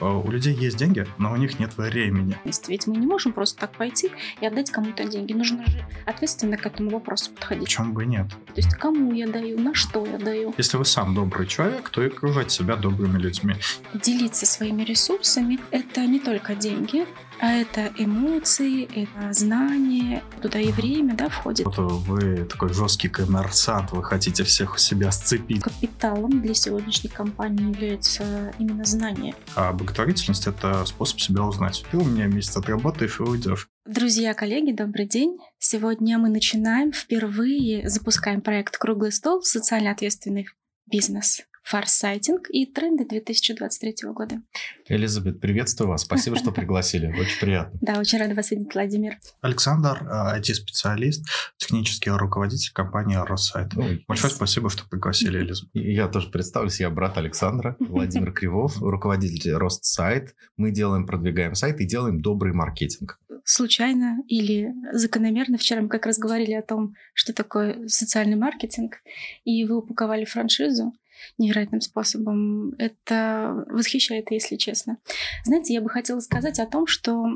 Э, у людей есть деньги, но у них нет времени. Ведь мы не можем просто так пойти и отдать кому-то деньги. Нужно же ответственно к этому вопросу подходить. Почему бы нет? То есть кому я даю, на что я даю. Если вы сам добрый человек, то и окружать себя добрыми людьми. Делиться своими ресурсами – это не только деньги, а это эмоции, это знания, туда и время, да, входит. Вот вы такой жесткий коммерсант, вы хотите всех у себя сцепить. Капиталом для сегодняшней компании является именно знание. А благотворительность – это способ себя узнать. Ты у меня месяц отработаешь и уйдешь. Друзья, коллеги, добрый день. Сегодня мы начинаем впервые, запускаем проект «Круглый стол. Социально ответственный бизнес» фарсайтинг и тренды 2023 года. Элизабет, приветствую вас. Спасибо, что пригласили. Очень приятно. Да, очень рада вас видеть, Владимир. Александр, IT-специалист, технический руководитель компании Россайт. Большое спасибо, что пригласили, Элизабет. Я тоже представлюсь. Я брат Александра, Владимир Кривов, руководитель Ростсайт. Мы делаем, продвигаем сайт и делаем добрый маркетинг случайно или закономерно. Вчера мы как раз говорили о том, что такое социальный маркетинг, и вы упаковали франшизу невероятным способом. Это восхищает, если честно. Знаете, я бы хотела сказать о том, что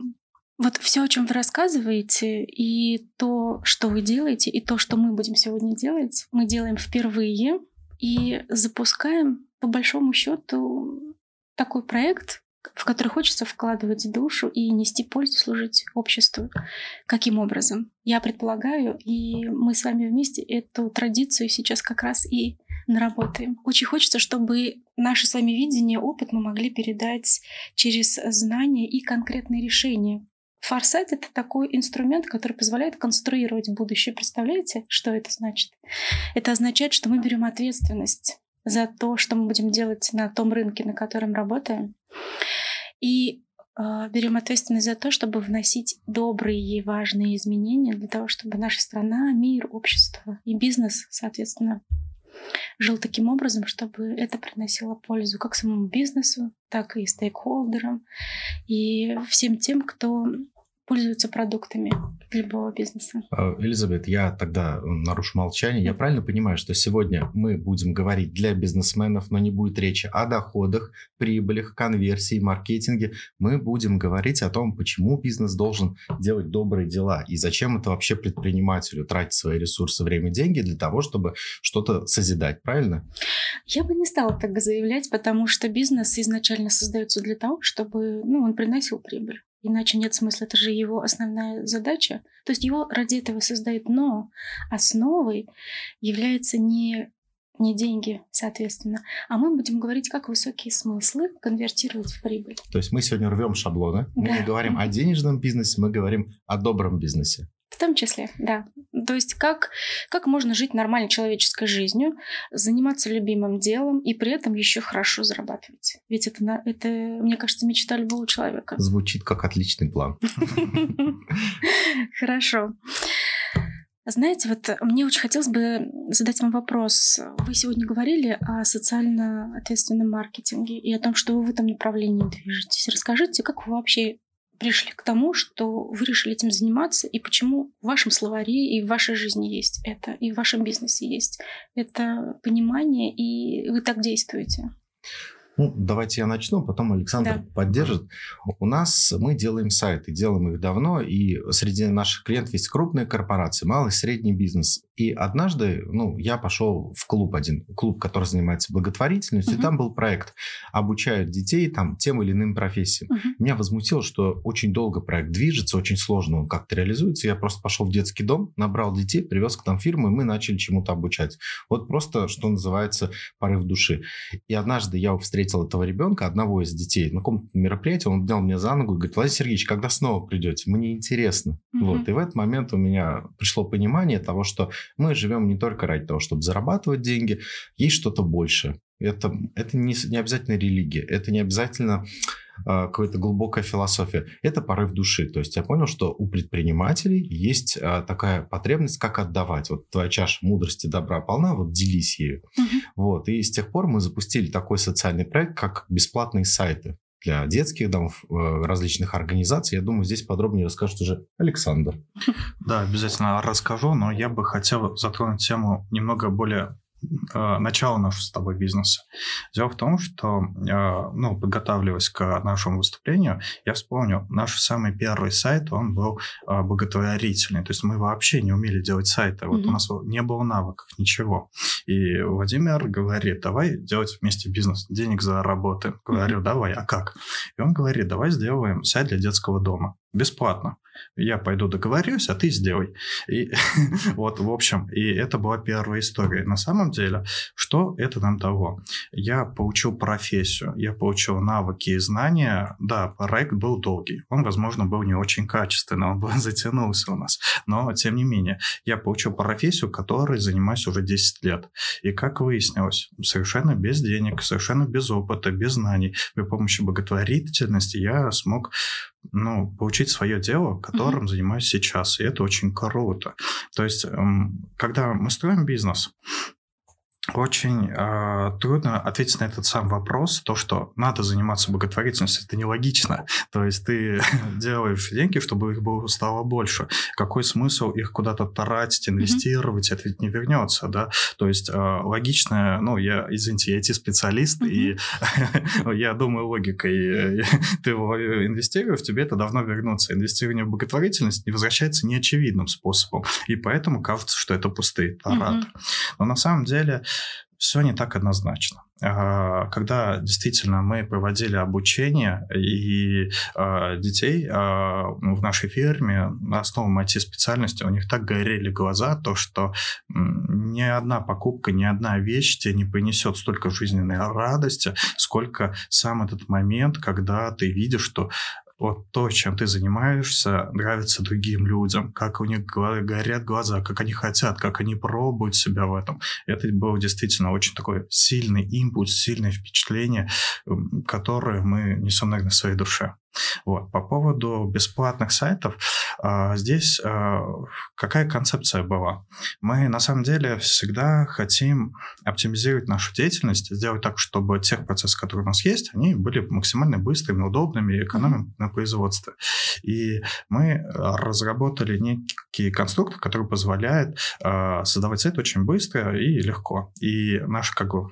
вот все, о чем вы рассказываете, и то, что вы делаете, и то, что мы будем сегодня делать, мы делаем впервые и запускаем, по большому счету, такой проект, в который хочется вкладывать душу и нести пользу, служить обществу. Каким образом? Я предполагаю, и мы с вами вместе эту традицию сейчас как раз и наработаем. Очень хочется, чтобы наше с вами видение, опыт мы могли передать через знания и конкретные решения. Форсайт — это такой инструмент, который позволяет конструировать будущее. Представляете, что это значит? Это означает, что мы берем ответственность за то, что мы будем делать на том рынке, на котором работаем. И э, берем ответственность за то, чтобы вносить добрые и важные изменения для того, чтобы наша страна, мир, общество и бизнес, соответственно, жил таким образом, чтобы это приносило пользу как самому бизнесу, так и стейкхолдерам и всем тем, кто пользуются продуктами любого бизнеса. А, Элизабет, я тогда нарушу молчание. Я правильно понимаю, что сегодня мы будем говорить для бизнесменов, но не будет речи о доходах, прибылях, конверсии, маркетинге. Мы будем говорить о том, почему бизнес должен делать добрые дела и зачем это вообще предпринимателю тратить свои ресурсы, время, деньги для того, чтобы что-то созидать, правильно? Я бы не стала так заявлять, потому что бизнес изначально создается для того, чтобы ну, он приносил прибыль. Иначе нет смысла, это же его основная задача. То есть его ради этого создают, но основой является не не деньги, соответственно. А мы будем говорить, как высокие смыслы конвертировать в прибыль. То есть мы сегодня рвем шаблоны. Мы да. не говорим о денежном бизнесе, мы говорим о добром бизнесе. В том числе, да. То есть как, как можно жить нормальной человеческой жизнью, заниматься любимым делом и при этом еще хорошо зарабатывать. Ведь это, это мне кажется, мечта любого человека. Звучит как отличный план. Хорошо. Знаете, вот мне очень хотелось бы задать вам вопрос. Вы сегодня говорили о социально ответственном маркетинге и о том, что вы в этом направлении движетесь. Расскажите, как вы вообще пришли к тому, что вы решили этим заниматься, и почему в вашем словаре и в вашей жизни есть это, и в вашем бизнесе есть это понимание, и вы так действуете? Ну, давайте я начну, потом Александр да. поддержит. У нас мы делаем сайты, делаем их давно, и среди наших клиентов есть крупные корпорации, малый и средний бизнес. И однажды, ну, я пошел в клуб один, клуб, который занимается благотворительностью, угу. и там был проект «Обучают детей там тем или иным профессиям». Угу. Меня возмутило, что очень долго проект движется, очень сложно он как-то реализуется. Я просто пошел в детский дом, набрал детей, привез к нам фирму, и мы начали чему-то обучать. Вот просто, что называется, порыв души. И однажды я встретил встретил этого ребенка, одного из детей, на каком-то мероприятии, он взял меня за ногу и говорит, Владимир Сергеевич, когда снова придете? Мне интересно. Mm-hmm. Вот. И в этот момент у меня пришло понимание того, что мы живем не только ради того, чтобы зарабатывать деньги, есть что-то большее. Это, это не, не обязательно религия, это не обязательно какая-то глубокая философия. Это порыв души. То есть я понял, что у предпринимателей есть а, такая потребность, как отдавать. Вот твоя чаша мудрости добра полна, вот делись ею. Угу. Вот. И с тех пор мы запустили такой социальный проект, как бесплатные сайты для детских домов, э, различных организаций. Я думаю, здесь подробнее расскажет уже Александр. Да, обязательно расскажу, но я бы хотел затронуть тему немного более начало нашего с тобой бизнеса. Дело в том, что, э, ну, подготавливаясь к нашему выступлению, я вспомнил, наш самый первый сайт, он был э, благотворительный. То есть мы вообще не умели делать сайты. Вот mm-hmm. у нас не было навыков, ничего. И Владимир говорит, давай делать вместе бизнес, денег заработаем. Говорю, mm-hmm. давай, а как? И он говорит, давай сделаем сайт для детского дома. Бесплатно я пойду договорюсь, а ты сделай. И вот, в общем, и это была первая история. На самом деле, что это нам дало? Я получил профессию, я получил навыки и знания. Да, проект был долгий, он, возможно, был не очень качественный, он бы затянулся у нас, но, тем не менее, я получил профессию, которой занимаюсь уже 10 лет. И, как выяснилось, совершенно без денег, совершенно без опыта, без знаний, при помощи благотворительности я смог ну, получить свое дело, которым mm-hmm. занимаюсь сейчас. И это очень круто. То есть, эм, когда мы строим бизнес, очень э, трудно ответить на этот сам вопрос, то, что надо заниматься благотворительностью, это нелогично. То есть ты делаешь деньги, чтобы их было, стало больше. Какой смысл их куда-то тратить, инвестировать, mm-hmm. это ведь не вернется, да? То есть э, логично, ну, я, извините, я IT-специалист, mm-hmm. и я думаю логикой. ты инвестируешь, тебе это давно вернуться. Инвестирование в благотворительность не возвращается неочевидным способом. И поэтому кажется, что это пустые траты. Mm-hmm. Но на самом деле все не так однозначно. А, когда действительно мы проводили обучение и а, детей а, в нашей фирме на основе IT-специальности, у них так горели глаза, то что ни одна покупка, ни одна вещь тебе не принесет столько жизненной радости, сколько сам этот момент, когда ты видишь, что вот то, чем ты занимаешься, нравится другим людям, как у них горят глаза, как они хотят, как они пробуют себя в этом. Это был действительно очень такой сильный импульс, сильное впечатление, которое мы несем, наверное, в своей душе. Вот. По поводу бесплатных сайтов, здесь а, какая концепция была? Мы на самом деле всегда хотим оптимизировать нашу деятельность, сделать так, чтобы те процессы, которые у нас есть, они были максимально быстрыми, удобными и экономим на производстве. И мы разработали некий конструктор, который позволяет а, создавать сайт очень быстро и легко. И наш как бы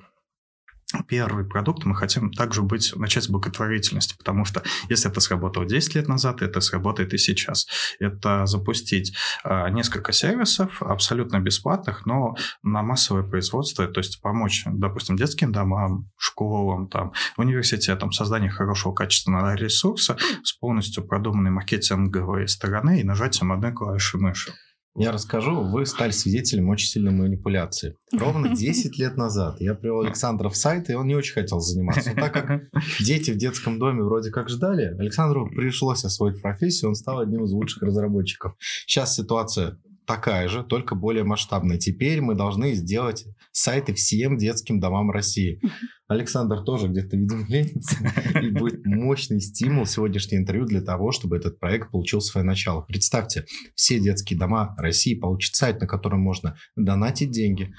первый продукт мы хотим также быть, начать с благотворительности, потому что если это сработало 10 лет назад, это сработает и сейчас. Это запустить э, несколько сервисов абсолютно бесплатных, но на массовое производство, то есть помочь, допустим, детским домам, школам, там, университетам, созданию хорошего качественного ресурса с полностью продуманной маркетинговой стороны и нажатием одной клавиши мыши. Я расскажу, вы стали свидетелем очень сильной манипуляции. Ровно 10 лет назад я привел Александра в сайт, и он не очень хотел заниматься. Но так как дети в детском доме вроде как ждали, Александру пришлось освоить профессию, он стал одним из лучших разработчиков. Сейчас ситуация такая же, только более масштабная. Теперь мы должны сделать сайты всем детским домам России. Александр тоже где-то, видимо, ленится. И будет мощный стимул сегодняшнее интервью для того, чтобы этот проект получил свое начало. Представьте, все детские дома России получат сайт, на котором можно донатить деньги,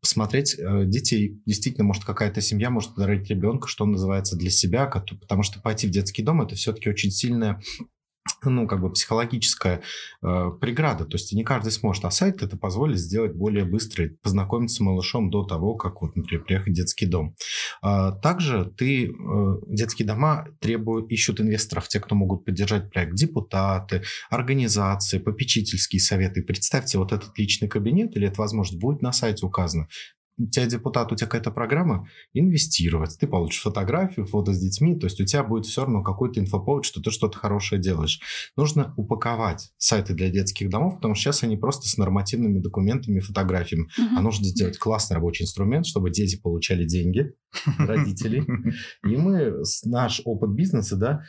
посмотреть э, детей. Действительно, может, какая-то семья может подарить ребенка, что называется, для себя, потому что пойти в детский дом – это все-таки очень сильная ну, как бы психологическая э, преграда. То есть не каждый сможет, а сайт это позволит сделать более быстро, познакомиться с малышом до того, как, вот, например, приехать в детский дом. А, также ты, э, детские дома требуют, ищут инвесторов, те, кто могут поддержать проект, депутаты, организации, попечительские советы. Представьте, вот этот личный кабинет или эта возможность будет на сайте указана у тебя депутат, у тебя какая-то программа, инвестировать. Ты получишь фотографию, фото с детьми, то есть у тебя будет все равно какой-то инфоповод, что ты что-то хорошее делаешь. Нужно упаковать сайты для детских домов, потому что сейчас они просто с нормативными документами, фотографиями. Uh-huh. А нужно сделать классный рабочий инструмент, чтобы дети получали деньги, родители. И мы, наш опыт бизнеса, да,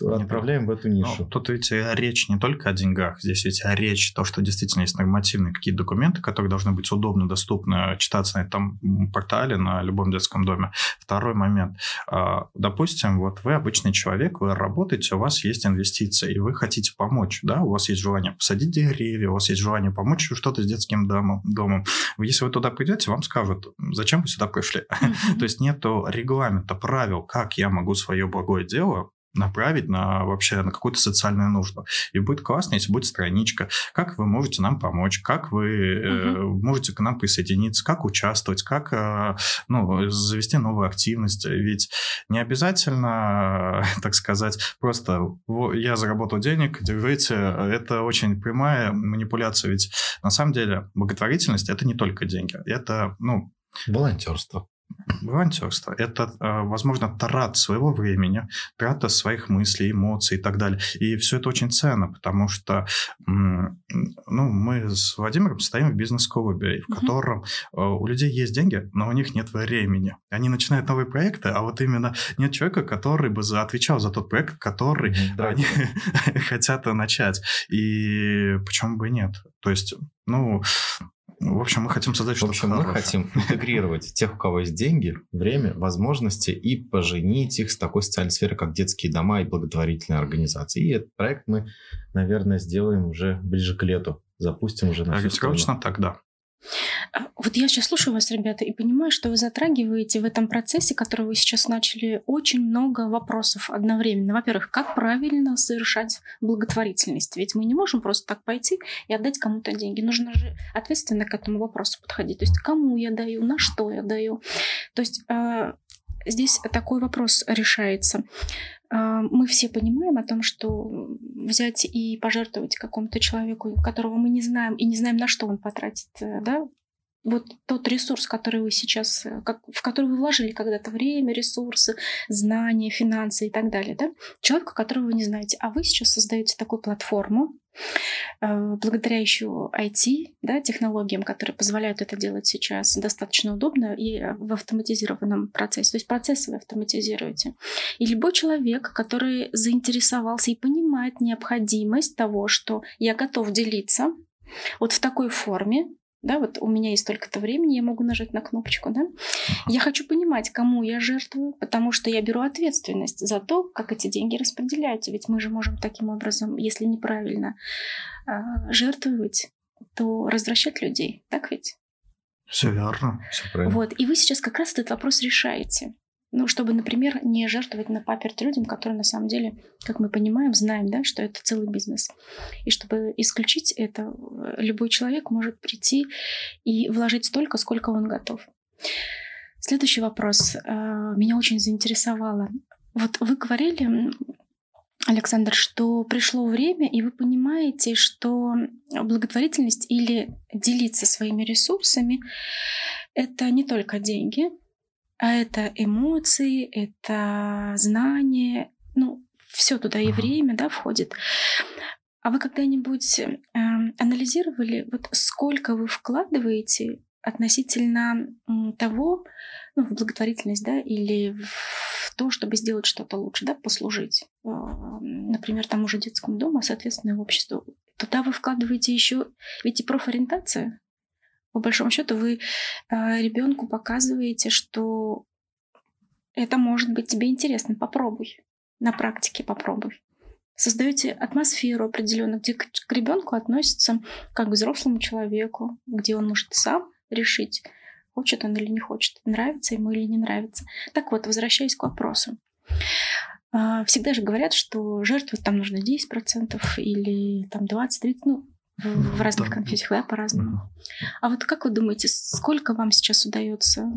отправляем в эту нишу. Ну, тут ведь речь не только о деньгах, здесь ведь речь то, что действительно есть нормативные какие-то документы, которые должны быть удобно, доступны, читаться на этом портале, на любом детском доме. Второй момент. А, допустим, вот вы обычный человек, вы работаете, у вас есть инвестиции, и вы хотите помочь, да, у вас есть желание посадить деревья, у вас есть желание помочь что-то с детским домом. домом. Если вы туда придете, вам скажут, зачем вы сюда пришли. То есть нету регламента, правил, как я могу свое благое дело направить на вообще на какую-то социальную нужду. И будет классно, если будет страничка, как вы можете нам помочь, как вы uh-huh. э, можете к нам присоединиться, как участвовать, как э, ну, завести новую активность. Ведь не обязательно, так сказать, просто я заработал денег, держите. Это очень прямая манипуляция. Ведь на самом деле благотворительность это не только деньги. Это, ну, Волонтерство. Волонтерство – это, а, возможно, трата своего времени, трата своих мыслей, эмоций и так далее. И все это очень ценно, потому что ну, мы с Владимиром стоим в бизнес-клубе, в котором а, у людей есть деньги, но у них нет времени. Они начинают новые проекты, а вот именно нет человека, который бы отвечал за тот проект, который да. они хотят начать. И почему бы и нет? То есть, ну, в общем, мы хотим создать что-то В общем, мы хотим интегрировать тех, у кого есть деньги, время, возможности и поженить их с такой социальной сферой, как детские дома и благотворительные организации. И этот проект мы, наверное, сделаем уже ближе к лету. Запустим уже на Ориентировочно так, да. А, вот я сейчас слушаю вас, ребята, и понимаю, что вы затрагиваете в этом процессе, который вы сейчас начали, очень много вопросов одновременно. Во-первых, как правильно совершать благотворительность? Ведь мы не можем просто так пойти и отдать кому-то деньги. Нужно же ответственно к этому вопросу подходить. То есть кому я даю, на что я даю. То есть а, здесь такой вопрос решается. А, мы все понимаем о том, что взять и пожертвовать какому-то человеку, которого мы не знаем, и не знаем, на что он потратит, э, да, вот тот ресурс, который вы сейчас, э, как, в который вы вложили когда-то время, ресурсы, знания, финансы и так далее, да, человека, которого вы не знаете, а вы сейчас создаете такую платформу, Э, благодаря еще IT, да, технологиям, которые позволяют это делать сейчас достаточно удобно и в автоматизированном процессе. То есть процессы вы автоматизируете. И любой человек, который заинтересовался и понимает необходимость того, что я готов делиться вот в такой форме, да, вот у меня есть столько-то времени, я могу нажать на кнопочку, да. Я хочу понимать, кому я жертвую, потому что я беру ответственность за то, как эти деньги распределяются. Ведь мы же можем таким образом, если неправильно а, жертвовать, то развращать людей, так ведь? Все верно, все правильно. Вот, и вы сейчас как раз этот вопрос решаете. Ну, чтобы, например, не жертвовать на паперть людям, которые на самом деле, как мы понимаем, знаем, да, что это целый бизнес. И чтобы исключить это, любой человек может прийти и вложить столько, сколько он готов. Следующий вопрос э, меня очень заинтересовало. Вот вы говорили, Александр, что пришло время, и вы понимаете, что благотворительность или делиться своими ресурсами — это не только деньги, а это эмоции, это знания, ну, все туда и время, да, входит. А вы когда-нибудь э, анализировали, вот сколько вы вкладываете относительно того, ну, в благотворительность, да, или в то, чтобы сделать что-то лучше, да, послужить, э, например, тому же детскому дому, соответственно, в обществу. Туда вы вкладываете еще, ведь и профориентация, по большому счету вы э, ребенку показываете, что это может быть тебе интересно, попробуй. На практике попробуй. Создаете атмосферу определенную, где к, ребенку относятся как к взрослому человеку, где он может сам решить, хочет он или не хочет, нравится ему или не нравится. Так вот, возвращаясь к вопросу. А, всегда же говорят, что жертвовать там нужно 10% или там 20-30%, ну, в, разных да. конфессиях, да, по-разному. А вот как вы думаете, сколько вам сейчас удается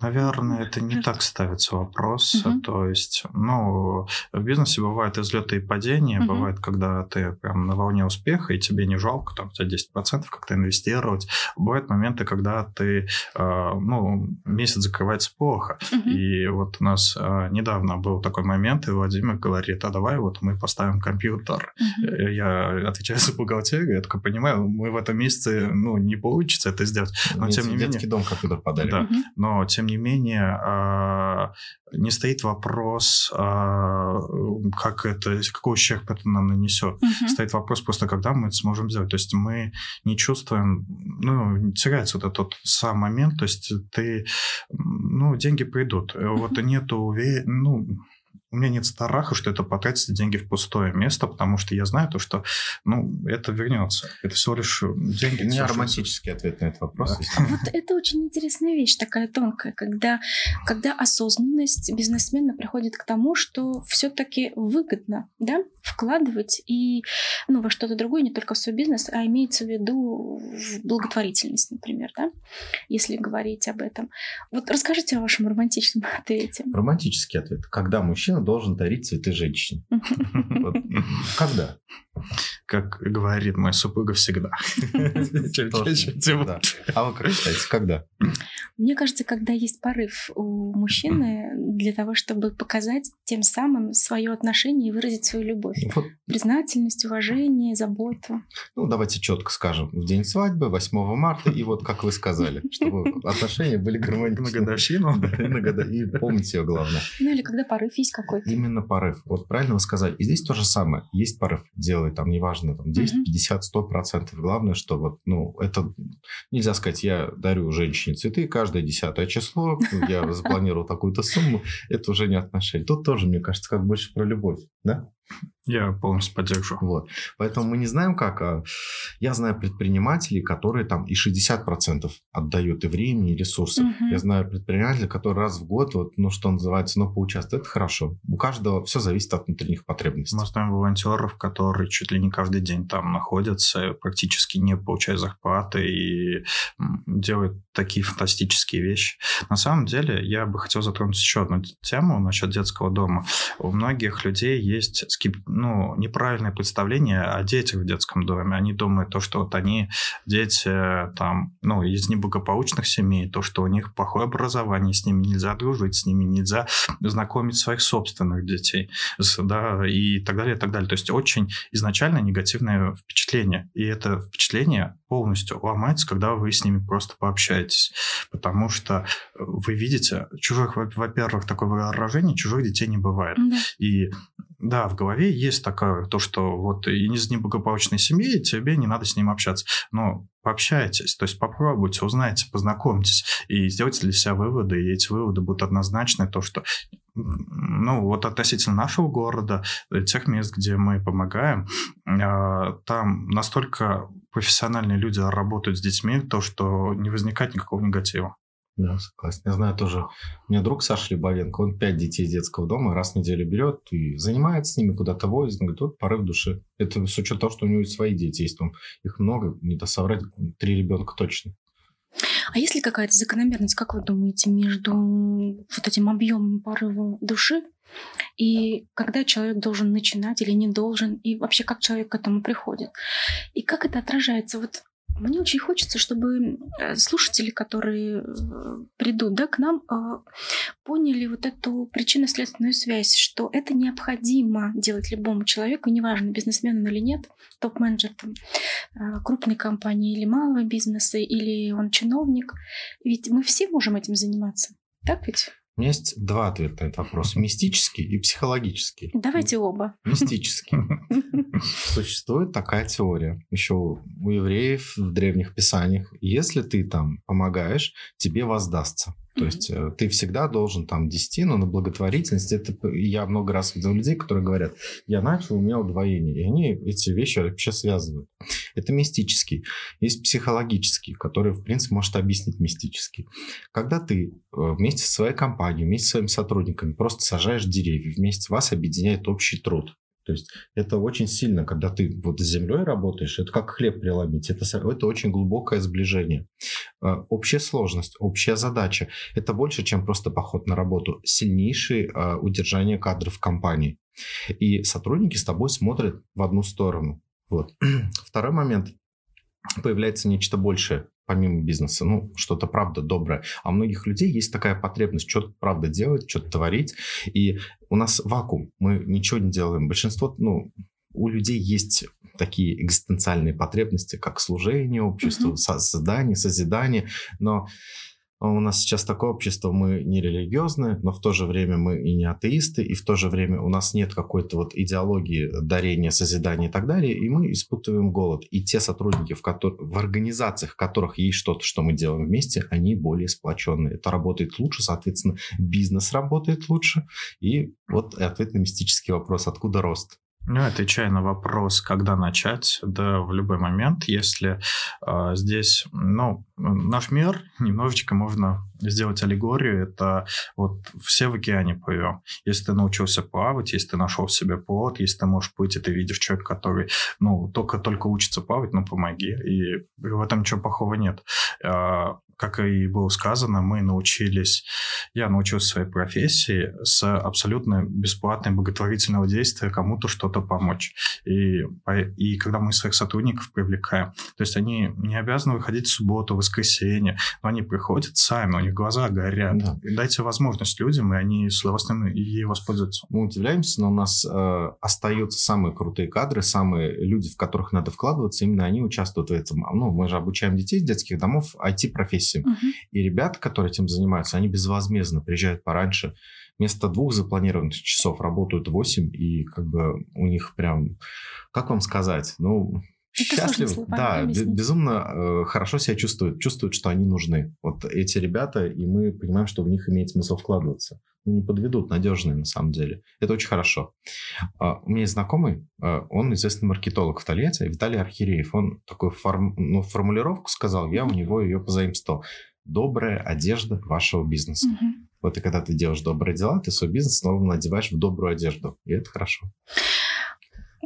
Наверное, это не так ставится вопрос. Угу. То есть, ну, в бизнесе бывают излеты и падения. Угу. Бывает, когда ты прям на волне успеха, и тебе не жалко там за 10% как-то инвестировать. Бывают моменты, когда ты, э, ну, месяц закрывается плохо. Угу. И вот у нас э, недавно был такой момент, и Владимир говорит, а давай вот мы поставим компьютер. Угу. Я отвечаю за бухгалтерию, я только понимаю, мы в этом месяце, ну, не получится это сделать. Но, тем не менее... Дом компьютер подали. Да, угу. но тем тем не менее, а, не стоит вопрос, а, как это, какой ущерб это нам нанесет. Угу. Стоит вопрос просто, когда мы это сможем сделать. То есть мы не чувствуем, ну, теряется вот этот сам момент, то есть ты, ну, деньги придут. Угу. Вот нету, ну, у меня нет страха, что это потратится деньги в пустое место, потому что я знаю то, что ну, это вернется. Это всего лишь деньги. Не романтический ответ на этот вопрос. Да. Вот это очень интересная вещь, такая тонкая, когда, когда осознанность бизнесмена приходит к тому, что все-таки выгодно да, вкладывать и ну, во что-то другое, не только в свой бизнес, а имеется в виду в благотворительность, например, да, если говорить об этом. Вот расскажите о вашем романтичном ответе. Романтический ответ. Когда мужчина должен дарить цветы женщине? Когда? Как говорит моя супруга всегда. А вы как считаете, когда? Мне кажется, когда есть порыв у мужчины для того, чтобы показать тем самым свое отношение и выразить свою любовь. Признательность, уважение, заботу. Ну, давайте четко скажем. В день свадьбы, 8 марта, и вот как вы сказали, чтобы отношения были гармоничны. На годовщину. И помните ее главное. Ну, или когда порыв есть какой-то. Именно порыв. Вот правильно вы сказали. И здесь то же самое. Есть порыв. Делай там, неважно, там 10, 50, 100 процентов. Главное, что вот, ну, это нельзя сказать, я дарю женщине цветы каждое десятое число, я запланировал такую-то сумму. Это уже не отношения. Тут тоже, мне кажется, как больше про любовь, да? Я полностью поддерживаю. Вот. Поэтому мы не знаем, как. А я знаю предпринимателей, которые там и 60% отдают и времени, и ресурсов. Угу. Я знаю предпринимателей, которые раз в год, вот, ну, что называется, ну, поучаствуют. Это хорошо. У каждого все зависит от внутренних потребностей. Мы знаем волонтеров, которые чуть ли не каждый день там находятся, практически не получая зарплаты и делают такие фантастические вещи. На самом деле, я бы хотел затронуть еще одну тему насчет детского дома. У многих людей есть. Ну, неправильное представление о детях в детском доме. Они думают, то, что вот они дети там, ну, из неблагополучных семей, то, что у них плохое образование, с ними нельзя дружить, с ними нельзя знакомить своих собственных детей, да, и так далее, и так далее. То есть очень изначально негативное впечатление. И это впечатление полностью ломается, когда вы с ними просто пообщаетесь. Потому что вы видите, чужих, во-первых, такое выражение, чужих детей не бывает. Да. И да, в голове есть такое, то, что вот из неблагополучной семьи тебе не надо с ним общаться. Но пообщайтесь, то есть попробуйте, узнайте, познакомьтесь и сделайте для себя выводы, и эти выводы будут однозначны, то, что ну, вот относительно нашего города, э, тех мест, где мы помогаем, а, там настолько профессиональные люди работают с детьми, то, что не возникает никакого негатива. Да, согласен. Я знаю тоже, у меня друг Саша Лебовенко, он пять детей из детского дома раз в неделю берет и занимается с ними, куда-то возит. Он говорит, вот порыв души. Это с учетом того, что у него свои дети есть. Он, их много, не то соврать, три ребенка точно. А есть ли какая-то закономерность, как вы думаете, между вот этим объемом порыва души и когда человек должен начинать или не должен, и вообще как человек к этому приходит? И как это отражается? Вот мне очень хочется, чтобы э, слушатели, которые э, придут да, к нам, э, поняли вот эту причинно-следственную связь, что это необходимо делать любому человеку, неважно, бизнесмен он или нет, топ-менеджер крупной компании или малого бизнеса, или он чиновник. Ведь мы все можем этим заниматься. Так ведь? У меня есть два ответа на этот вопрос. Мистический и психологический. Давайте оба. Мистический. Существует такая теория еще у евреев в древних писаниях. Если ты там помогаешь, тебе воздастся. То есть э, ты всегда должен там десятину на благотворительность. Это я много раз видел людей, которые говорят, я начал, у меня удвоение. И они эти вещи вообще связывают. Это мистический. Есть психологический, который, в принципе, может объяснить мистический. Когда ты э, вместе со своей компанией, вместе со своими сотрудниками просто сажаешь деревья, вместе вас объединяет общий труд. То есть это очень сильно, когда ты вот с землей работаешь, это как хлеб преломить, это, это очень глубокое сближение. А, общая сложность, общая задача – это больше, чем просто поход на работу, сильнейшее а, удержание кадров в компании. И сотрудники с тобой смотрят в одну сторону. Вот. Второй момент – появляется нечто большее помимо бизнеса, ну, что-то правда доброе. А у многих людей есть такая потребность что-то правда делать, что-то творить. И у нас вакуум, мы ничего не делаем. Большинство, ну, у людей есть такие экзистенциальные потребности, как служение обществу, mm-hmm. создание, созидание, но у нас сейчас такое общество, мы не религиозные, но в то же время мы и не атеисты, и в то же время у нас нет какой-то вот идеологии дарения, созидания и так далее, и мы испытываем голод. И те сотрудники, в, которых, в организациях, в которых есть что-то, что мы делаем вместе, они более сплоченные. Это работает лучше, соответственно, бизнес работает лучше. И вот ответ на мистический вопрос, откуда рост? Ну, отвечая на вопрос, когда начать, да, в любой момент, если э, здесь, ну, наш мир немножечко можно сделать аллегорию, это вот все в океане плывем. Если ты научился плавать, если ты нашел себе плод, если ты можешь плыть, и ты видишь человека, который, ну, только-только учится плавать, ну, помоги. И в этом ничего плохого нет. А, как и было сказано, мы научились, я научился своей профессии с абсолютно бесплатной благотворительного действия кому-то что-то помочь. И, и когда мы своих сотрудников привлекаем, то есть они не обязаны выходить в субботу, в воскресенье, но они приходят сами, них глаза горят. Да. Дайте возможность людям, и они с удовольствием ей воспользуются. Мы удивляемся, но у нас э, остаются самые крутые кадры, самые люди, в которых надо вкладываться, именно они участвуют в этом. Ну, мы же обучаем детей из детских домов IT-профессии профессии. Угу. И ребята, которые этим занимаются, они безвозмездно приезжают пораньше. Вместо двух запланированных часов работают восемь, и как бы у них прям, как вам сказать, ну, счастливы, да, безумно э, хорошо себя чувствуют, чувствуют, что они нужны. Вот эти ребята, и мы понимаем, что в них имеет смысл вкладываться. Ну, не подведут, надежные на самом деле. Это очень хорошо. Uh, у меня есть знакомый, uh, он известный маркетолог в Тольятти, Виталий Архиреев. Он такую форм, ну, формулировку сказал, я у него ее позаимствовал. Добрая одежда вашего бизнеса. Угу. Вот и когда ты делаешь добрые дела, ты свой бизнес снова надеваешь в добрую одежду. И это хорошо.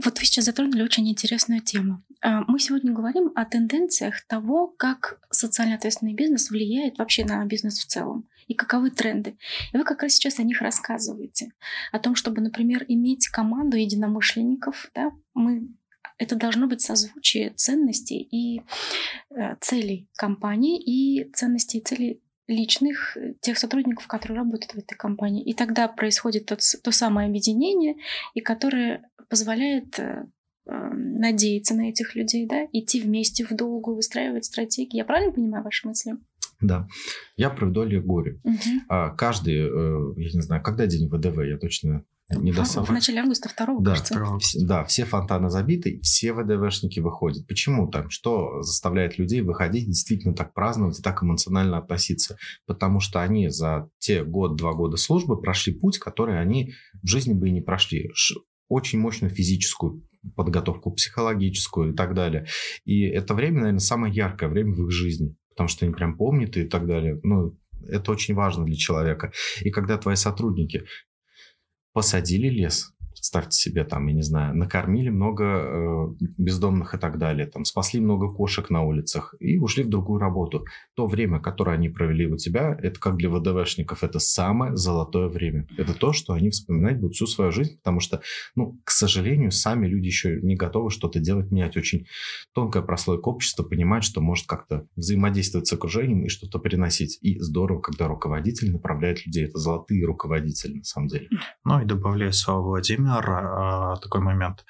Вот вы сейчас затронули очень интересную тему. А, мы сегодня говорим о тенденциях того, как социально ответственный бизнес влияет вообще на бизнес в целом и каковы тренды. И вы как раз сейчас о них рассказываете. О том, чтобы, например, иметь команду единомышленников. Да? Мы это должно быть созвучие ценностей и э, целей компании и ценностей и целей личных э, тех сотрудников, которые работают в этой компании. И тогда происходит тот, то самое объединение, и которое позволяет э, эм, надеяться на этих людей, да, идти вместе в долгу, выстраивать стратегии. Я правильно понимаю ваши мысли? Да. Я проведу горе. Угу. А, каждый, э, я не знаю, когда день ВДВ, я точно не до В начале августа, второго, да, кажется. Да, все фонтаны забиты, все ВДВшники выходят. Почему так? Что заставляет людей выходить, действительно так праздновать и так эмоционально относиться? Потому что они за те год-два года службы прошли путь, который они в жизни бы и не прошли. Очень мощную физическую подготовку, психологическую и так далее. И это время, наверное, самое яркое время в их жизни, потому что они прям помнят и так далее. Ну, это очень важно для человека. И когда твои сотрудники посадили лес, представьте себе, там, я не знаю, накормили много э, бездомных и так далее, там, спасли много кошек на улицах и ушли в другую работу. То время, которое они провели у тебя, это как для ВДВшников, это самое золотое время. Это то, что они вспоминать будут всю свою жизнь, потому что, ну, к сожалению, сами люди еще не готовы что-то делать, менять. Очень тонкая прослойка общества понимает, что может как-то взаимодействовать с окружением и что-то приносить. И здорово, когда руководитель направляет людей. Это золотые руководители, на самом деле. Ну и добавляю слова Владимира, например, такой момент.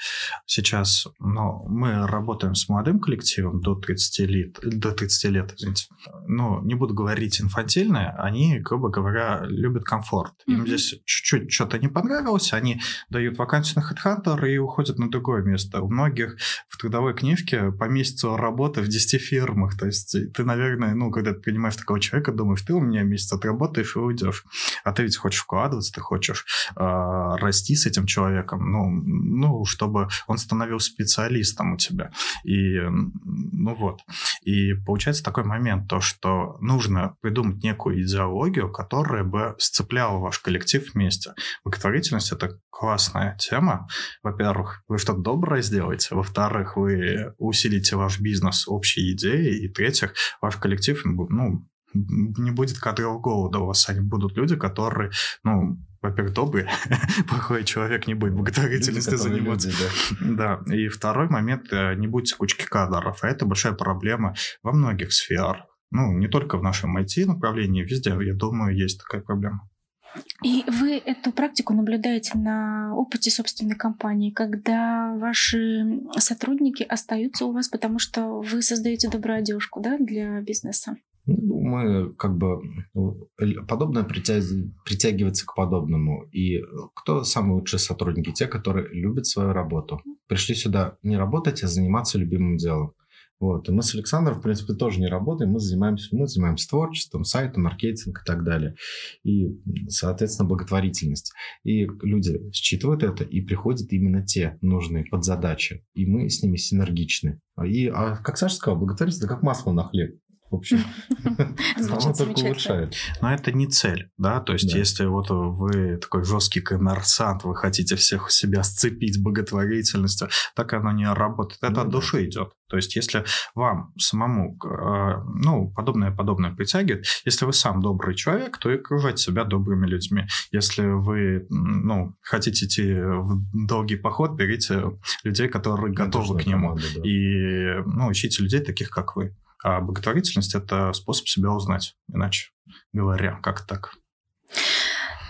Сейчас ну, мы работаем с молодым коллективом до 30 лет, до 30 лет, извините. Ну, не буду говорить инфантильные, они, грубо говоря, любят комфорт. Им mm-hmm. здесь чуть-чуть что-то не понравилось, они дают вакансию на HeadHunter и уходят на другое место. У многих в трудовой книжке по месяцу работы в 10 фирмах. То есть ты, наверное, ну, когда ты принимаешь такого человека, думаешь, ты у меня месяц отработаешь и уйдешь. А ты ведь хочешь вкладываться, ты хочешь э, расти с этим человеком, человеком, ну, ну, чтобы он становился специалистом у тебя. И, ну вот. И получается такой момент, то, что нужно придумать некую идеологию, которая бы сцепляла ваш коллектив вместе. Благотворительность — это классная тема. Во-первых, вы что-то доброе сделаете. Во-вторых, вы усилите ваш бизнес общей идеей. И в-третьих, ваш коллектив, ну, не будет кадрового голода у вас. Они будут люди, которые, ну, во-первых, добрый, плохой человек не будет благотворительностью заниматься. Люди, да. да. И второй момент, э, не будьте кучки кадров. А это большая проблема во многих сферах. Ну, не только в нашем IT-направлении, везде, я думаю, есть такая проблема. И вы эту практику наблюдаете на опыте собственной компании, когда ваши сотрудники остаются у вас, потому что вы создаете добрую одежку да, для бизнеса? Ну, мы как бы подобное притягивается к подобному. И кто самые лучшие сотрудники? Те, которые любят свою работу. Пришли сюда не работать, а заниматься любимым делом. Вот. И мы с Александром, в принципе, тоже не работаем. Мы занимаемся, мы занимаемся творчеством, сайтом, маркетинг и так далее. И, соответственно, благотворительность. И люди считывают это, и приходят именно те нужные подзадачи. И мы с ними синергичны. И, а как Саша сказал, благотворительность – это как масло на хлеб. В общем, оно только улучшает. Но это не цель, да, то есть если вот вы такой жесткий коммерсант, вы хотите всех у себя сцепить благотворительностью, так оно не работает. Это ну от души идет. То есть, если вам самому, э, ну, подобное подобное притягивает, если вы сам добрый человек, то и окружать себя добрыми людьми. Если вы, ну, хотите идти в долгий поход, берите людей, которые готовы к нему. Команда, да. И, ну, ищите людей таких, как вы. А благотворительность – это способ себя узнать, иначе говоря, как так.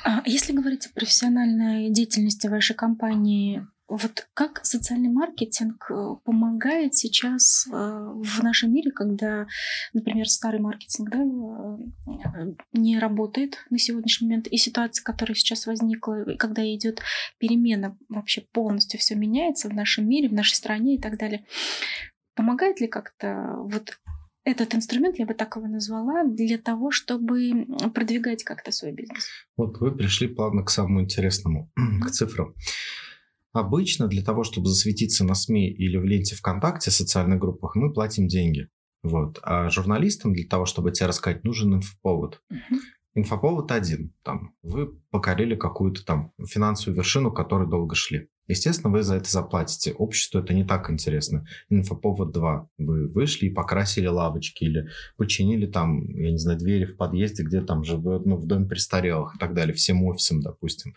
А если говорить о профессиональной деятельности вашей компании, вот как социальный маркетинг э, помогает сейчас э, в нашем мире, когда, например, старый маркетинг да, э, не работает на сегодняшний момент, и ситуация, которая сейчас возникла, когда идет перемена, вообще полностью все меняется в нашем мире, в нашей стране и так далее. Помогает ли как-то вот этот инструмент, я бы так его назвала, для того, чтобы продвигать как-то свой бизнес. Вот вы пришли плавно к самому интересному, к цифрам. Обычно для того, чтобы засветиться на СМИ или в ленте ВКонтакте, в социальных группах, мы платим деньги. Вот. А журналистам для того, чтобы тебе рассказать, нужен инфоповод. Uh-huh. Инфоповод один. Там, вы покорили какую-то там финансовую вершину, к которой долго шли. Естественно, вы за это заплатите. Обществу это не так интересно. Инфоповод 2. Вы вышли и покрасили лавочки или починили там, я не знаю, двери в подъезде, где там живет, ну, в доме престарелых и так далее, всем офисам, допустим.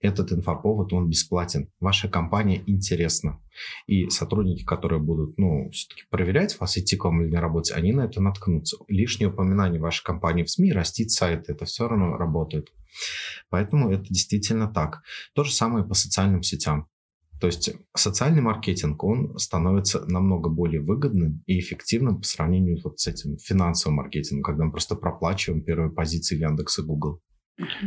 Этот инфоповод, он бесплатен. Ваша компания интересна. И сотрудники, которые будут, ну, все-таки проверять вас, идти к вам или на работе, они на это наткнутся. Лишнее упоминание вашей компании в СМИ, растит сайт, это все равно работает. Поэтому это действительно так. То же самое по социальным сетям. То есть социальный маркетинг, он становится намного более выгодным и эффективным по сравнению вот с этим финансовым маркетингом, когда мы просто проплачиваем первые позиции Яндекс и Google.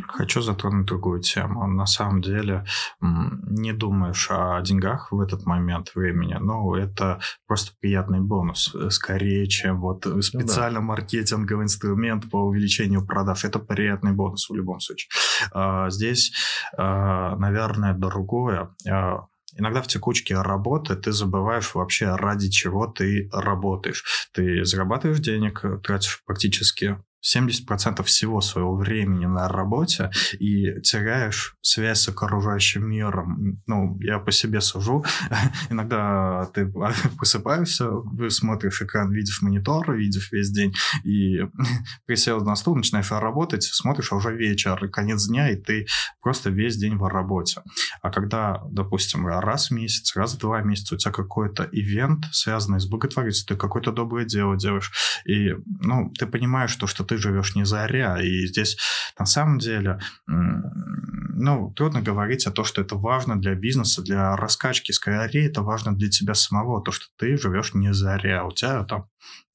Хочу затронуть другую тему. На самом деле не думаешь о деньгах в этот момент времени, но это просто приятный бонус, э, скорее, чем вот специально ну, да. маркетинговый инструмент по увеличению продаж. Это приятный бонус в любом случае. А, здесь, а, наверное, другое а, Иногда в текучке работы ты забываешь вообще, ради чего ты работаешь. Ты зарабатываешь денег, тратишь практически 70% всего своего времени на работе и теряешь связь с окружающим миром. Ну, я по себе сужу. Иногда ты просыпаешься, смотришь экран, видишь монитор, видишь весь день, и присел на стул, начинаешь работать, смотришь, а уже вечер, конец дня, и ты просто весь день в работе. А когда, допустим, раз в месяц, раз в два месяца у тебя какой-то ивент, связанный с благотворительностью, ты какое-то доброе дело делаешь, и, ну, ты понимаешь, что, что ты ты живешь не заря. И здесь на самом деле ну, трудно говорить о том, что это важно для бизнеса, для раскачки. Скорее, это важно для тебя самого, то, что ты живешь не заря. У тебя там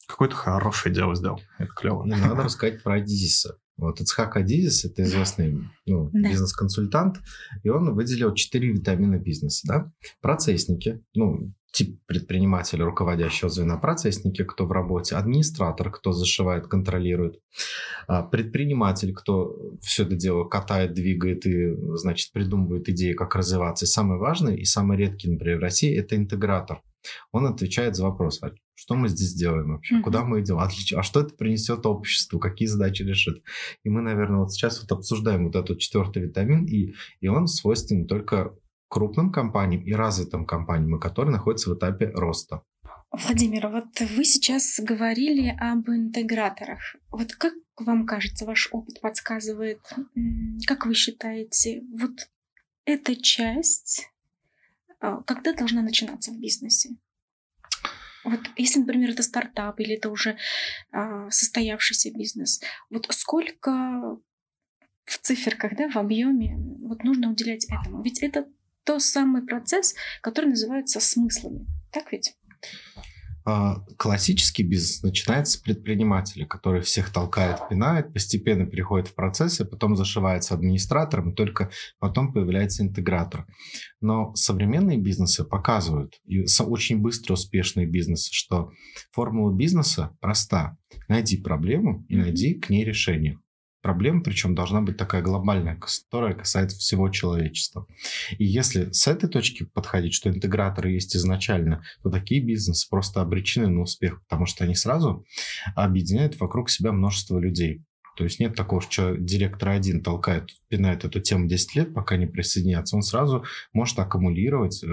какое-то хорошее дело сделал. Это клево. Не надо рассказать про Адизиса. Вот Ицхак Адизис, это известный ну, да. бизнес-консультант, и он выделил четыре витамина бизнеса. Да? Процессники, ну, тип предпринимателя, руководящего звена, процессники, кто в работе, администратор, кто зашивает, контролирует, а, предприниматель, кто все это дело катает, двигает и, значит, придумывает идеи, как развиваться. И самое важное и самый редкий, например, в России, это интегратор. Он отвечает за вопрос, а что мы здесь делаем вообще, mm-hmm. куда мы идем, отлично, а что это принесет обществу, какие задачи решит. И мы, наверное, вот сейчас вот обсуждаем вот этот четвертый витамин, и, и он свойственен только крупным компаниям и развитым компаниям, которые находятся в этапе роста. Владимир, вот вы сейчас говорили об интеграторах. Вот как вам кажется, ваш опыт подсказывает, как вы считаете, вот эта часть а, когда должна начинаться в бизнесе? Вот если, например, это стартап или это уже а, состоявшийся бизнес, вот сколько в циферках, да, в объеме вот нужно уделять этому? Ведь это тот самый процесс, который называется смыслами. Так ведь? А, классический бизнес начинается с предпринимателя, который всех толкает, пинает, постепенно переходит в процессы, потом зашивается администратором, и только потом появляется интегратор. Но современные бизнесы показывают, и очень быстро успешные бизнесы, что формула бизнеса проста. Найди проблему и найди к ней решение проблема, причем должна быть такая глобальная, которая касается всего человечества. И если с этой точки подходить, что интеграторы есть изначально, то такие бизнесы просто обречены на успех, потому что они сразу объединяют вокруг себя множество людей. То есть нет такого, что директор один толкает, пинает эту тему 10 лет, пока не присоединятся. Он сразу может аккумулировать э,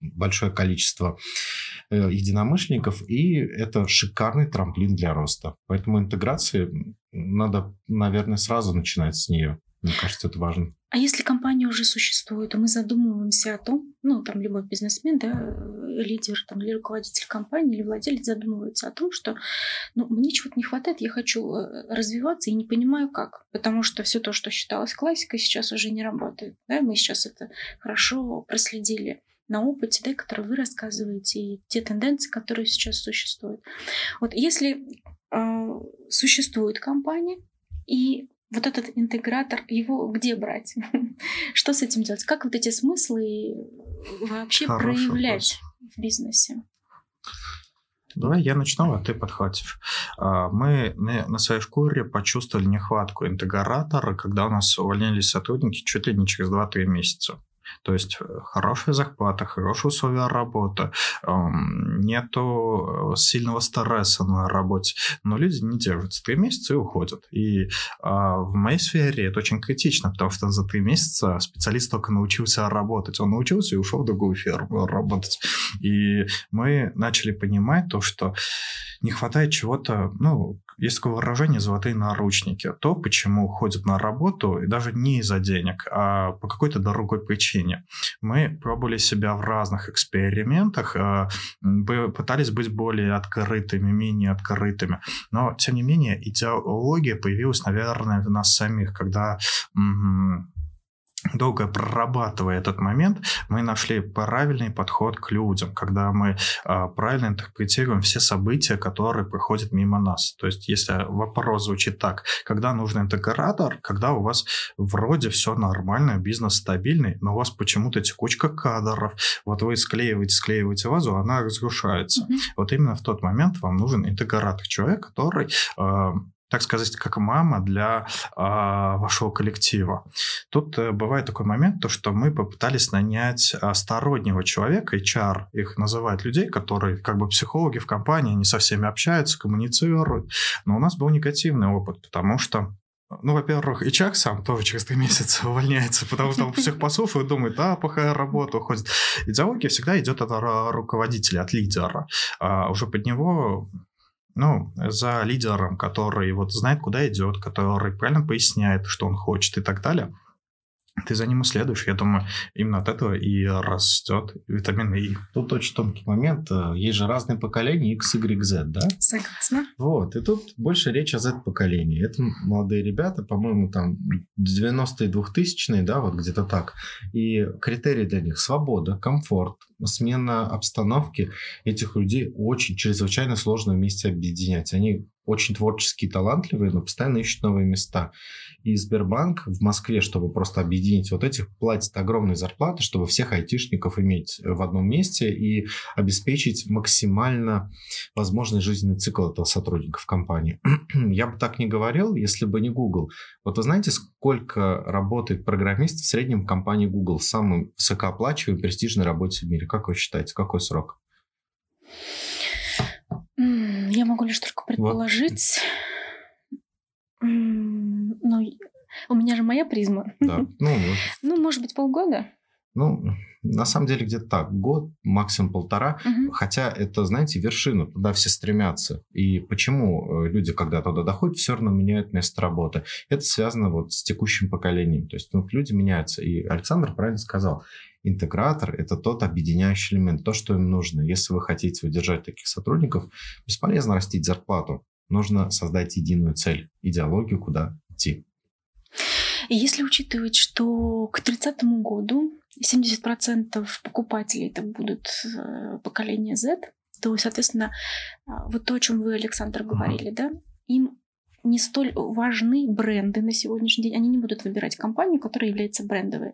большое количество э, единомышленников, и это шикарный трамплин для роста. Поэтому интеграции надо, наверное, сразу начинать с нее. Мне кажется, это важно. А если компания уже существует, то мы задумываемся о том, ну, там любой бизнесмен, да, лидер там, или руководитель компании, или владелец задумывается о том, что ну, мне чего-то не хватает, я хочу э, развиваться и не понимаю как. Потому что все то, что считалось классикой, сейчас уже не работает. Да? Мы сейчас это хорошо проследили на опыте, да, который вы рассказываете, и те тенденции, которые сейчас существуют. Вот если э, существует компания, и вот этот интегратор, его где брать? Что с этим делать? Как вот эти смыслы вообще Хороший проявлять вопрос. в бизнесе? Давай я начну, а ты подхватишь. А, мы на своей шкуре почувствовали нехватку интегратора, когда у нас увольнялись сотрудники чуть ли не через 2-3 месяца. То есть э, хорошая зарплата, хорошие условия работы, нету э, сильного стресса на работе, но люди не держатся три месяца и уходят. И а, в моей сфере это очень критично, потому что за три месяца специалист только научился работать. Он научился и ушел в другую ферму работать. И мы начали понимать то, что не хватает чего-то, ну, есть такое выражение «золотые наручники». То, почему ходят на работу, и даже не из-за денег, а по какой-то другой причине. Мы пробовали себя в разных экспериментах, а, пытались быть более открытыми, менее открытыми. Но, тем не менее, идеология появилась, наверное, в нас самих, когда долго прорабатывая этот момент, мы нашли правильный подход к людям, когда мы э, правильно интерпретируем все события, которые проходят мимо нас. То есть, если вопрос звучит так, когда нужен интегратор, когда у вас вроде все нормально, бизнес стабильный, но у вас почему-то текучка кадров, вот вы склеиваете, склеиваете вазу, она разрушается. Mm-hmm. Вот именно в тот момент вам нужен интегратор, человек, который э, так сказать, как мама для э, вашего коллектива. Тут э, бывает такой момент, то, что мы попытались нанять э, стороннего человека, HR, их называют людей, которые как бы психологи в компании, не со всеми общаются, коммуницируют. Но у нас был негативный опыт, потому что ну, во-первых, HR сам тоже через три месяца увольняется, потому что он всех посов и думает, да, плохая работа, уходит. Идеология всегда идет от руководителя, от лидера. А уже под него ну, за лидером, который вот знает, куда идет, который правильно поясняет, что он хочет и так далее ты за ним и следуешь. Я думаю, именно от этого и растет витамин И. Тут очень тонкий момент. Есть же разные поколения X, Y, Z, да? Согласна. Вот. И тут больше речь о Z-поколении. Это молодые ребята, по-моему, там 90-е, 2000-е, да, вот где-то так. И критерии для них – свобода, комфорт, смена обстановки. Этих людей очень чрезвычайно сложно вместе объединять. Они очень творческие, талантливые, но постоянно ищут новые места. И Сбербанк в Москве, чтобы просто объединить вот этих, платит огромные зарплаты, чтобы всех айтишников иметь в одном месте и обеспечить максимально возможный жизненный цикл этого сотрудника в компании. Я бы так не говорил, если бы не Google. Вот вы знаете, сколько работает программист в среднем в компании Google, самым высокооплачиваемой престижной работе в мире? Как вы считаете, какой срок? Я могу лишь только предположить. Вот. Ну, у меня же моя призма. Да. Ну, ну, может быть, полгода. Ну, на самом деле где-то так, год, максимум полтора. Угу. Хотя это, знаете, вершина, туда все стремятся. И почему э, люди, когда туда доходят, все равно меняют место работы? Это связано вот с текущим поколением. То есть ну, люди меняются. И Александр правильно сказал, интегратор – это тот объединяющий элемент, то, что им нужно. Если вы хотите удержать таких сотрудников, бесполезно растить зарплату. Нужно создать единую цель, идеологию, куда идти. Если учитывать, что к 30 году 70% покупателей это будут э, поколение Z, то, соответственно, а, вот то, о чем вы, Александр, говорили, mm-hmm. да, им не столь важны бренды на сегодняшний день. Они не будут выбирать компанию, которая является брендовой.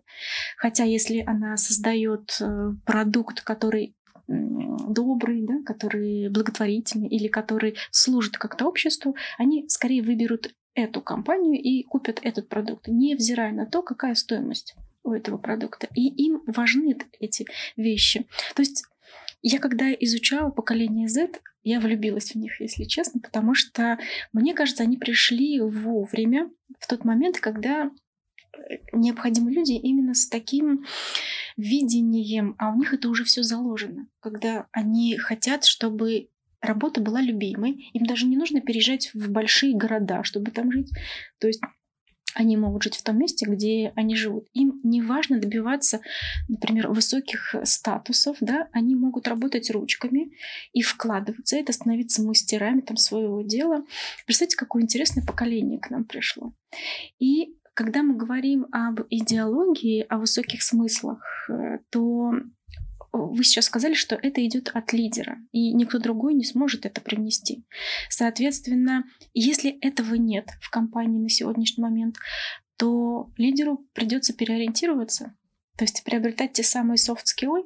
Хотя если она создает э, продукт, который добрый, да, который благотворительный или который служит как-то обществу, они скорее выберут эту компанию и купят этот продукт, невзирая на то, какая стоимость у этого продукта. И им важны эти вещи. То есть я когда изучала поколение Z, я влюбилась в них, если честно, потому что, мне кажется, они пришли вовремя, в тот момент, когда необходимы люди именно с таким видением, а у них это уже все заложено, когда они хотят, чтобы работа была любимой, им даже не нужно переезжать в большие города, чтобы там жить. То есть они могут жить в том месте, где они живут. Им не важно добиваться, например, высоких статусов, да, они могут работать ручками и вкладываться, это становиться мастерами там своего дела. Представьте, какое интересное поколение к нам пришло. И когда мы говорим об идеологии, о высоких смыслах, э, то вы сейчас сказали, что это идет от лидера, и никто другой не сможет это привнести. Соответственно, если этого нет в компании на сегодняшний момент, то лидеру придется переориентироваться, то есть приобретать те самые софт-скиллы,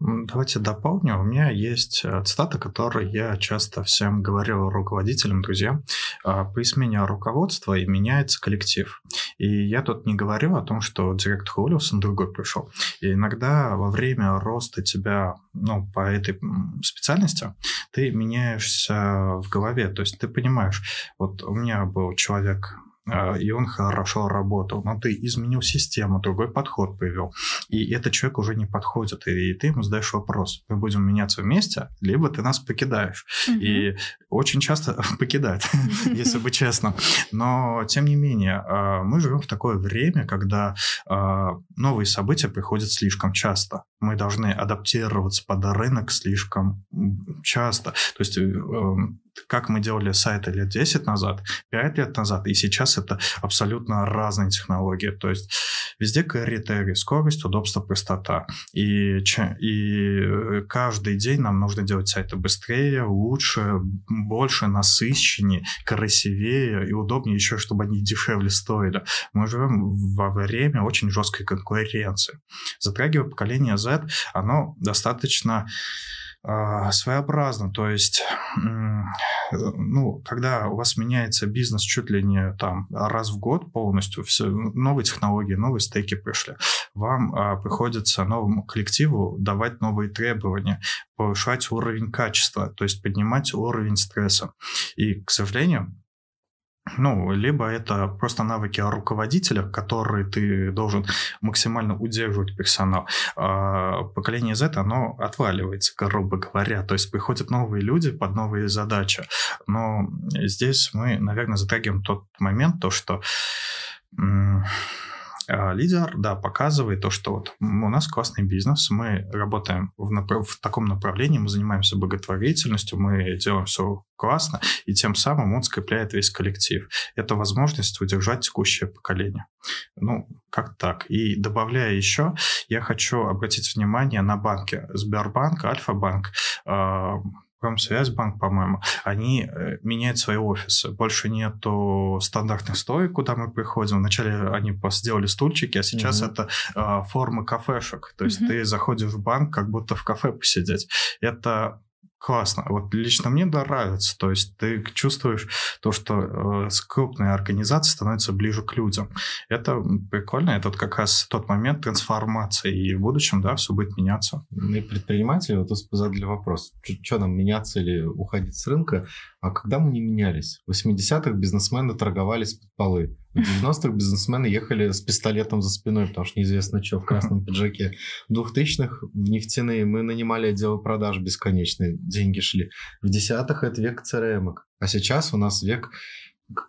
Давайте дополню. У меня есть э, цитата, которую я часто всем говорю руководителям, друзьям. А, При смене руководства и меняется коллектив. И я тут не говорю о том, что директор уволился, другой пришел. И иногда во время роста тебя ну, по этой специальности ты меняешься в голове. То есть ты понимаешь, вот у меня был человек и он хорошо работал, но ты изменил систему, другой подход привел, и этот человек уже не подходит, и ты ему задаешь вопрос, мы будем меняться вместе, либо ты нас покидаешь. Угу. И очень часто покидает, если быть честным. Но, тем не менее, а, мы живем в такое время, когда а, новые события приходят слишком часто. Мы должны адаптироваться под рынок слишком часто. То есть э, как мы делали сайты лет 10 назад, 5 лет назад, и сейчас это абсолютно разные технологии. То есть везде критерии, скорость, удобство, простота. И, и э, каждый день нам нужно делать сайты быстрее, лучше, больше, насыщеннее, красивее и удобнее еще, чтобы они дешевле стоили. Мы живем во время очень жесткой конкуренции. Затрагивая поколение Z, оно достаточно своеобразно. То есть, ну, когда у вас меняется бизнес чуть ли не там раз в год полностью, все, новые технологии, новые стейки пришли, вам а, приходится новому коллективу давать новые требования, повышать уровень качества, то есть поднимать уровень стресса. И, к сожалению, ну, либо это просто навыки руководителя, которые ты должен максимально удерживать персонал. А поколение Z, оно отваливается, грубо говоря. То есть приходят новые люди под новые задачи. Но здесь мы, наверное, затрагиваем тот момент, то, что лидер, да, показывает то, что вот у нас классный бизнес, мы работаем в, направ... в таком направлении, мы занимаемся благотворительностью, мы делаем все классно, и тем самым он скрепляет весь коллектив. Это возможность удержать текущее поколение. Ну, как так. И добавляя еще, я хочу обратить внимание на банки. Сбербанк, Альфа-банк, а, Промсвязьбанк, по-моему, они э, меняют свои офисы. Больше нету стандартных стоек, куда мы приходим. Вначале они сделали стульчики, а сейчас mm-hmm. это э, форма кафешек. То есть mm-hmm. ты заходишь в банк, как будто в кафе посидеть. Это классно. Вот лично мне нравится. То есть ты чувствуешь то, что э, крупная организация становится ближе к людям. Это прикольно. Это вот как раз тот момент трансформации. И в будущем, да, все будет меняться. Мы предприниматели вот тут задали вопрос. Что нам меняться или уходить с рынка? А когда мы не менялись? В 80-х бизнесмены торговались под полы. В 90-х бизнесмены ехали с пистолетом за спиной, потому что неизвестно что, в красном пиджаке. В 2000-х в нефтяные мы нанимали отделы продаж бесконечные, деньги шли. В 10-х это век CRM. А сейчас у нас век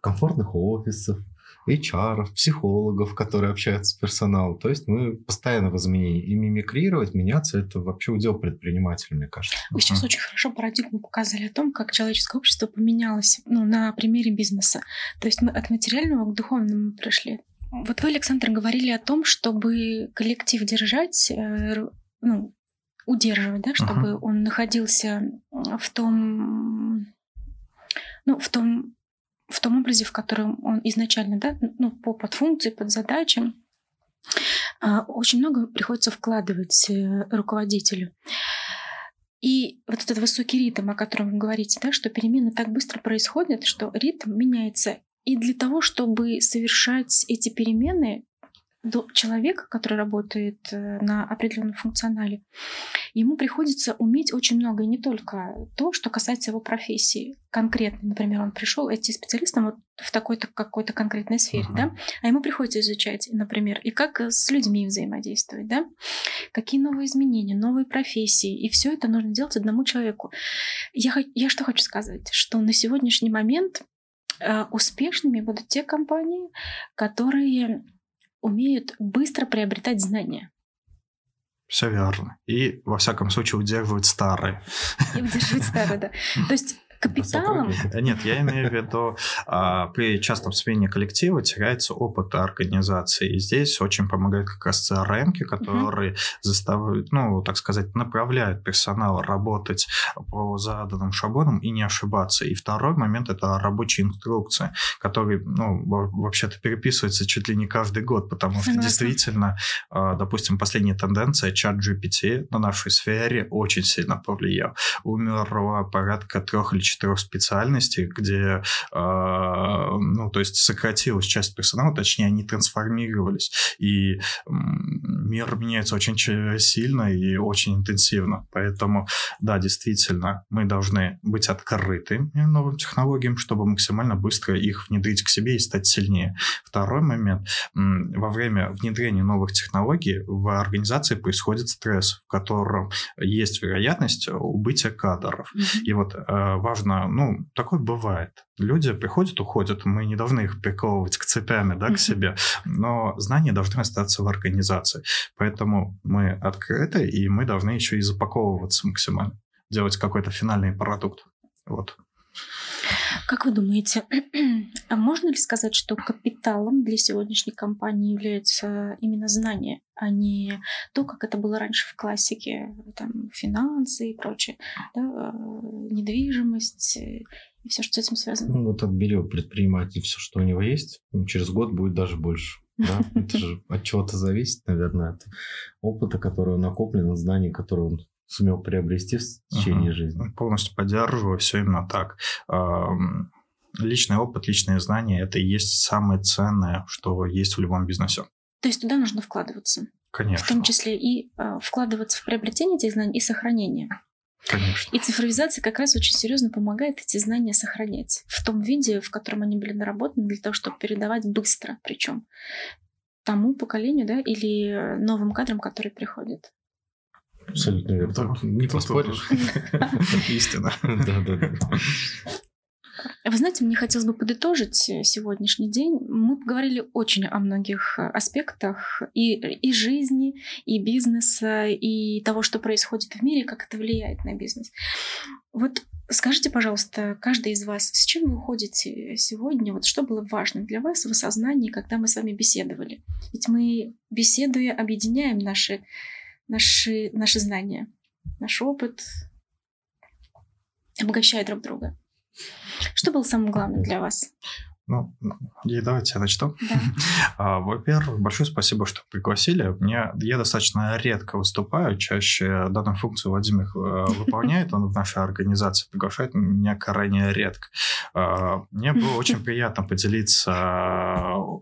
комфортных офисов, HR, психологов, которые общаются с персоналом. То есть мы постоянно в изменении. И мимикрировать, меняться – это вообще удел предпринимателя, мне кажется. Вы сейчас очень хорошо парадигму показали о том, как человеческое общество поменялось ну, на примере бизнеса. То есть мы от материального к духовному пришли. Вот вы, Александр, говорили о том, чтобы коллектив держать, э, ну, удерживать, да, чтобы uh-huh. он находился в том, ну, в том, в том образе, в котором он изначально, да, ну, по подфункции, под задачам. А, очень много приходится вкладывать э, руководителю. И вот этот высокий ритм, о котором вы говорите, да, что перемены так быстро происходят, что ритм меняется. И для того, чтобы совершать эти перемены, человека, который работает э, на определенном функционале, ему приходится уметь очень много, и не только то, что касается его профессии. Конкретно, например, он пришел идти специалистом вот в такой-то какой-то конкретной сфере, uh-huh. да, а ему приходится изучать, например, и как с людьми взаимодействовать, да, какие новые изменения, новые профессии, и все это нужно делать одному человеку. Я, я что хочу сказать, что на сегодняшний момент э, успешными будут те компании, которые умеют быстро приобретать знания. Все верно. И, во всяком случае, удерживать старые. И удерживать старые, да. То есть капиталом? Нет, я имею в виду, а, при частом смене коллектива теряется опыт организации. И здесь очень помогают как раз CRM, которые угу. заставляют, ну, так сказать, направляют персонал работать по заданным шаблонам и не ошибаться. И второй момент – это рабочие инструкции, которые, ну, вообще-то переписываются чуть ли не каждый год, потому что действительно, а, допустим, последняя тенденция, чат GPT на нашей сфере очень сильно повлиял. Умерло порядка трех или четырех специальностей, где, э, ну, то есть сократилась часть персонала, точнее, они трансформировались. И мир меняется очень сильно и очень интенсивно. Поэтому, да, действительно, мы должны быть открыты новым технологиям, чтобы максимально быстро их внедрить к себе и стать сильнее. Второй момент. Во время внедрения новых технологий в организации происходит стресс, в котором есть вероятность убытия кадров. Mm-hmm. И вот э, важно, ну, такое бывает. Люди приходят, уходят, мы не должны их приковывать к цепями, да, к себе, но знания должны остаться в организации. Поэтому мы открыты, и мы должны еще и запаковываться максимально, делать какой-то финальный продукт. Вот. Как вы думаете, а можно ли сказать, что капиталом для сегодняшней компании является именно знание, а не то, как это было раньше в классике, там, финансы и прочее, да, э, недвижимость и все, что с этим связано? Ну, вот отбери у предпринимателя все, что у него есть, через год будет даже больше. Да? Это же от чего-то зависит, наверное, от опыта, который накоплен, знаний, которые он сумел приобрести в течение uh-huh. жизни. Полностью поддерживаю, все именно так. Личный опыт, личные знания – это и есть самое ценное, что есть в любом бизнесе. То есть туда нужно вкладываться? Конечно. В том числе и э, вкладываться в приобретение этих знаний и сохранение. Конечно. И цифровизация как раз очень серьезно помогает эти знания сохранять в том виде, в котором они были наработаны, для того, чтобы передавать быстро, причем тому поколению, да, или новым кадрам, которые приходят. Абсолютно верно. Не поспоришь. Истина. Да, да, да. Вы знаете, мне хотелось бы подытожить сегодняшний день. Мы поговорили очень о многих аспектах и, и жизни, и бизнеса, и того, что происходит в мире, как это влияет на бизнес. Вот скажите, пожалуйста, каждый из вас, с чем вы уходите сегодня? Вот что было важно для вас в осознании, когда мы с вами беседовали? Ведь мы, беседуя, объединяем наши наши, наши знания, наш опыт, обогащая друг друга. Что было самым главным для вас? Ну, и давайте я начну. Да. А, во-первых, большое спасибо, что пригласили. Мне, я достаточно редко выступаю, чаще данную функцию Владимир э, выполняет, он в нашей организации приглашает меня крайне редко. А, мне было очень приятно поделиться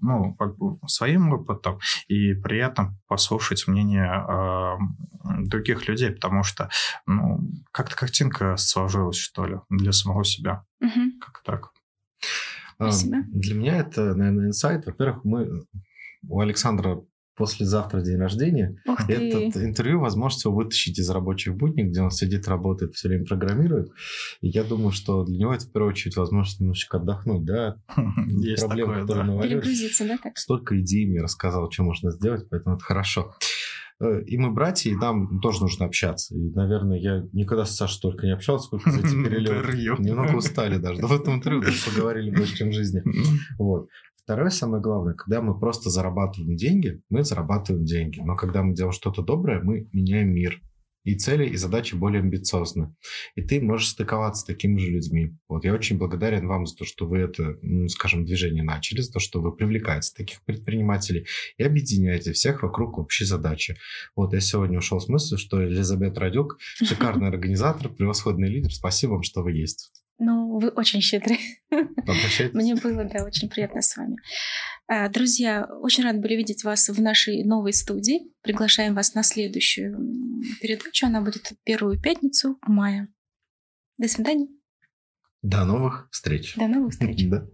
ну, своим опытом и приятно послушать мнение а, других людей, потому что ну, как-то картинка сложилась, что ли, для самого себя. Как так. Спасибо. Для меня это, наверное, инсайт. Во-первых, мы у Александра послезавтра день рождения. Ух ты. Этот интервью возможно всего вытащить из рабочих будней, где он сидит, работает, все время программирует. И я думаю, что для него это в первую очередь возможность немножечко отдохнуть, да? Есть Проблем, такое, да. Перегрузиться, да, так? Столько идей мне рассказал, что можно сделать, поэтому это хорошо. Э, и мы братья, и нам тоже нужно общаться. И, наверное, я никогда с Сашей столько не общался, сколько за эти перелеты. Немного устали даже. Но в этом интервью даже поговорили больше, чем в жизни. Вот. Второе, самое главное, когда мы просто зарабатываем деньги, мы зарабатываем деньги. Но когда мы делаем что-то доброе, мы меняем мир. И цели, и задачи более амбициозны. И ты можешь стыковаться с такими же людьми. Вот я очень благодарен вам за то, что вы это, скажем, движение начали, за то, что вы привлекаете таких предпринимателей и объединяете всех вокруг общей задачи. Вот я сегодня ушел с мыслью, что Елизавета Радюк шикарный организатор, превосходный лидер. Спасибо вам, что вы есть. Вы очень щедры. Мне было, да, очень приятно с вами. А, друзья, очень рад были видеть вас в нашей новой студии. Приглашаем вас на следующую передачу. Она будет первую пятницу мая. До свидания. До новых встреч. До новых встреч. Да.